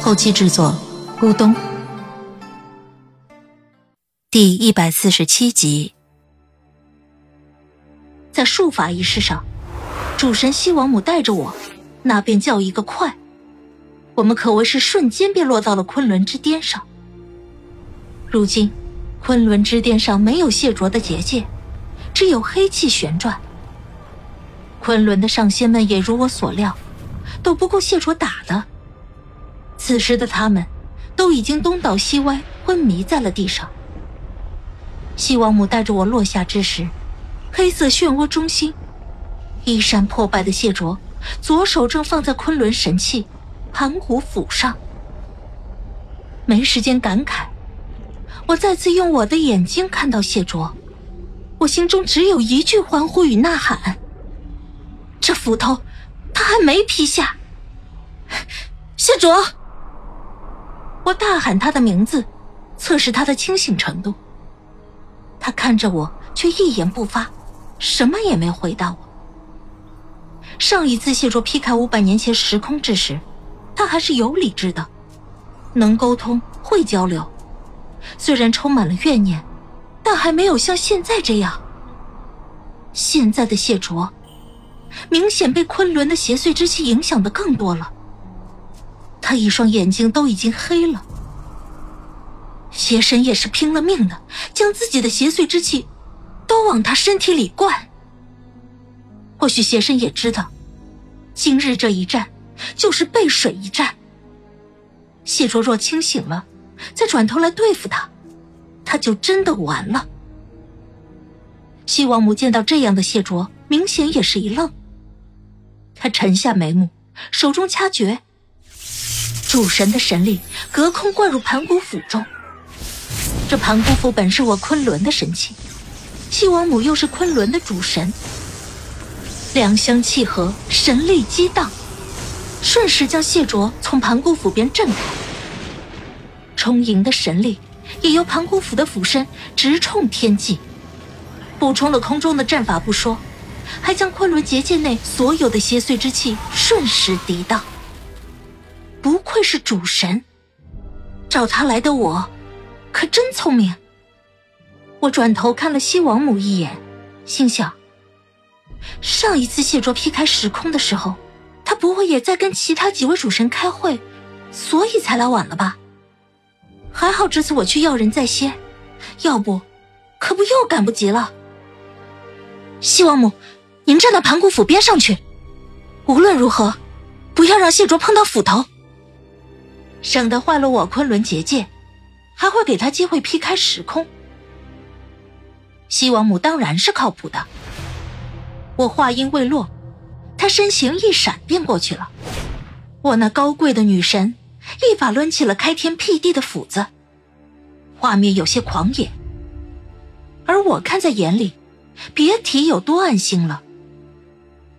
后期制作：咕咚。第一百四十七集，在术法仪式上，主神西王母带着我，那便叫一个快。我们可谓是瞬间便落到了昆仑之巅上。如今，昆仑之巅上没有谢卓的结界，只有黑气旋转。昆仑的上仙们也如我所料，都不够谢卓打的。此时的他们，都已经东倒西歪，昏迷在了地上。西王母带着我落下之时，黑色漩涡中心，衣衫破败的谢卓，左手正放在昆仑神器。盘古斧上，没时间感慨。我再次用我的眼睛看到谢卓，我心中只有一句欢呼与呐喊：这斧头他还没劈下！谢卓！我大喊他的名字，测试他的清醒程度。他看着我，却一言不发，什么也没回答我。上一次谢卓劈开五百年前时空之时。他还是有理智的，能沟通，会交流。虽然充满了怨念，但还没有像现在这样。现在的谢卓，明显被昆仑的邪祟之气影响的更多了。他一双眼睛都已经黑了。邪神也是拼了命的，将自己的邪祟之气都往他身体里灌。或许邪神也知道，今日这一战。就是背水一战。谢卓若清醒了，再转头来对付他，他就真的完了。西王母见到这样的谢卓，明显也是一愣。他沉下眉目，手中掐诀，主神的神力隔空灌入盘古斧中。这盘古斧本是我昆仑的神器，西王母又是昆仑的主神，两相契合，神力激荡。瞬时将谢卓从盘古斧边震开，充盈的神力也由盘古斧的斧身直冲天际，补充了空中的阵法不说，还将昆仑结界内所有的邪祟之气瞬时涤荡。不愧是主神，找他来的我，可真聪明。我转头看了西王母一眼，心想：上一次谢卓劈开时空的时候。他不会也在跟其他几位主神开会，所以才来晚了吧？还好这次我去要人在先，要不，可不又赶不及了。西王母，您站到盘古斧边上去，无论如何，不要让谢卓碰到斧头，省得坏了我昆仑结界，还会给他机会劈开时空。西王母当然是靠谱的。我话音未落。他身形一闪，便过去了。我那高贵的女神一把抡起了开天辟地的斧子，画面有些狂野，而我看在眼里，别提有多安心了。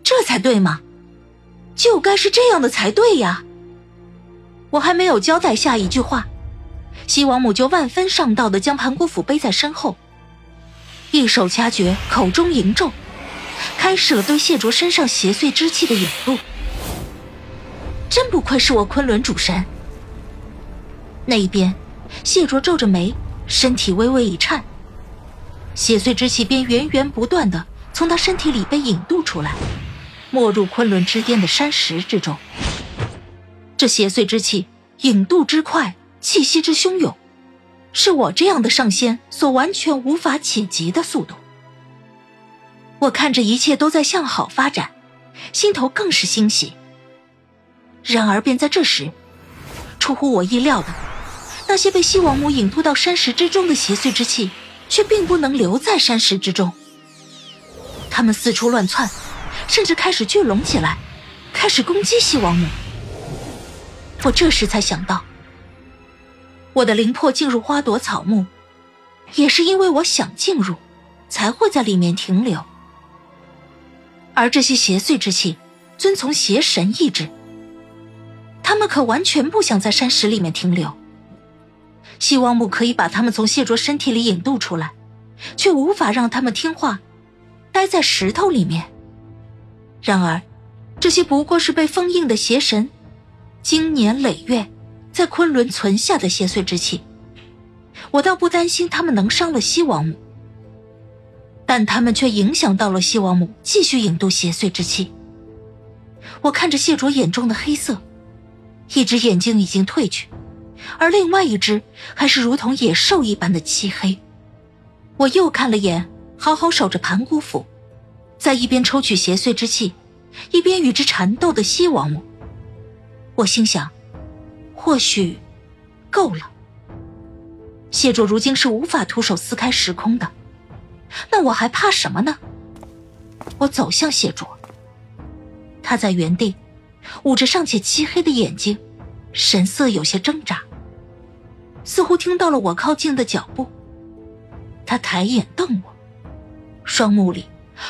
这才对嘛，就该是这样的才对呀！我还没有交代下一句话，西王母就万分上道的将盘古斧背在身后，一手掐诀，口中吟咒。开始了对谢卓身上邪祟之气的引入，真不愧是我昆仑主神。那一边，谢卓皱着眉，身体微微一颤，邪祟之气便源源不断的从他身体里被引渡出来，没入昆仑之巅的山石之中。这邪祟之气引渡之快，气息之汹涌，是我这样的上仙所完全无法企及的速度。我看着一切都在向好发展，心头更是欣喜。然而，便在这时，出乎我意料的，那些被西王母引渡到山石之中的邪祟之气，却并不能留在山石之中。他们四处乱窜，甚至开始聚拢起来，开始攻击西王母。我这时才想到，我的灵魄进入花朵草木，也是因为我想进入，才会在里面停留。而这些邪祟之气，遵从邪神意志，他们可完全不想在山石里面停留。希望木可以把他们从谢卓身体里引渡出来，却无法让他们听话，待在石头里面。然而，这些不过是被封印的邪神。经年累月，在昆仑存下的邪祟之气，我倒不担心他们能伤了西王母，但他们却影响到了西王母继续引渡邪祟之气。我看着谢卓眼中的黑色，一只眼睛已经褪去，而另外一只还是如同野兽一般的漆黑。我又看了眼好好守着盘古斧，在一边抽取邪祟之气，一边与之缠斗的西王母。我心想，或许够了。谢卓如今是无法徒手撕开时空的，那我还怕什么呢？我走向谢卓，他在原地捂着尚且漆黑的眼睛，神色有些挣扎，似乎听到了我靠近的脚步。他抬眼瞪我，双目里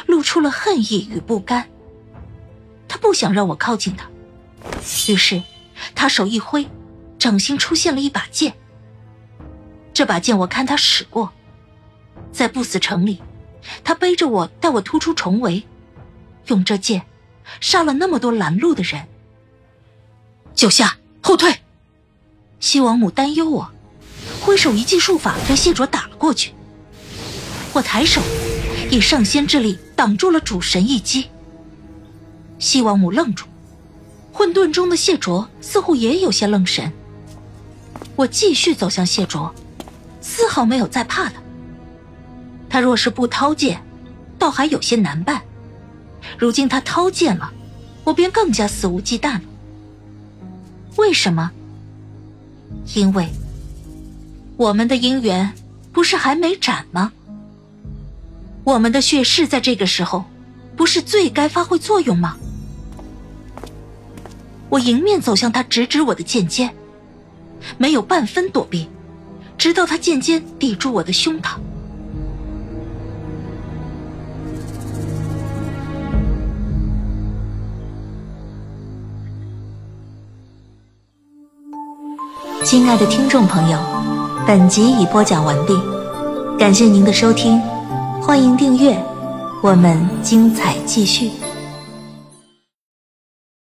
露出了恨意与不甘。他不想让我靠近他。于是，他手一挥，掌心出现了一把剑。这把剑我看他使过，在不死城里，他背着我带我突出重围，用这剑杀了那么多拦路的人。九下后退，西王母担忧我，挥手一记术法让谢卓打了过去。我抬手，以上仙之力挡住了主神一击。西王母愣住。混沌中的谢卓似乎也有些愣神。我继续走向谢卓，丝毫没有再怕的。他若是不掏剑，倒还有些难办；如今他掏剑了，我便更加肆无忌惮了。为什么？因为我们的姻缘不是还没斩吗？我们的血誓在这个时候，不是最该发挥作用吗？我迎面走向他，直指我的剑尖，没有半分躲避，直到他剑尖抵住我的胸膛。亲爱的听众朋友，本集已播讲完毕，感谢您的收听，欢迎订阅，我们精彩继续。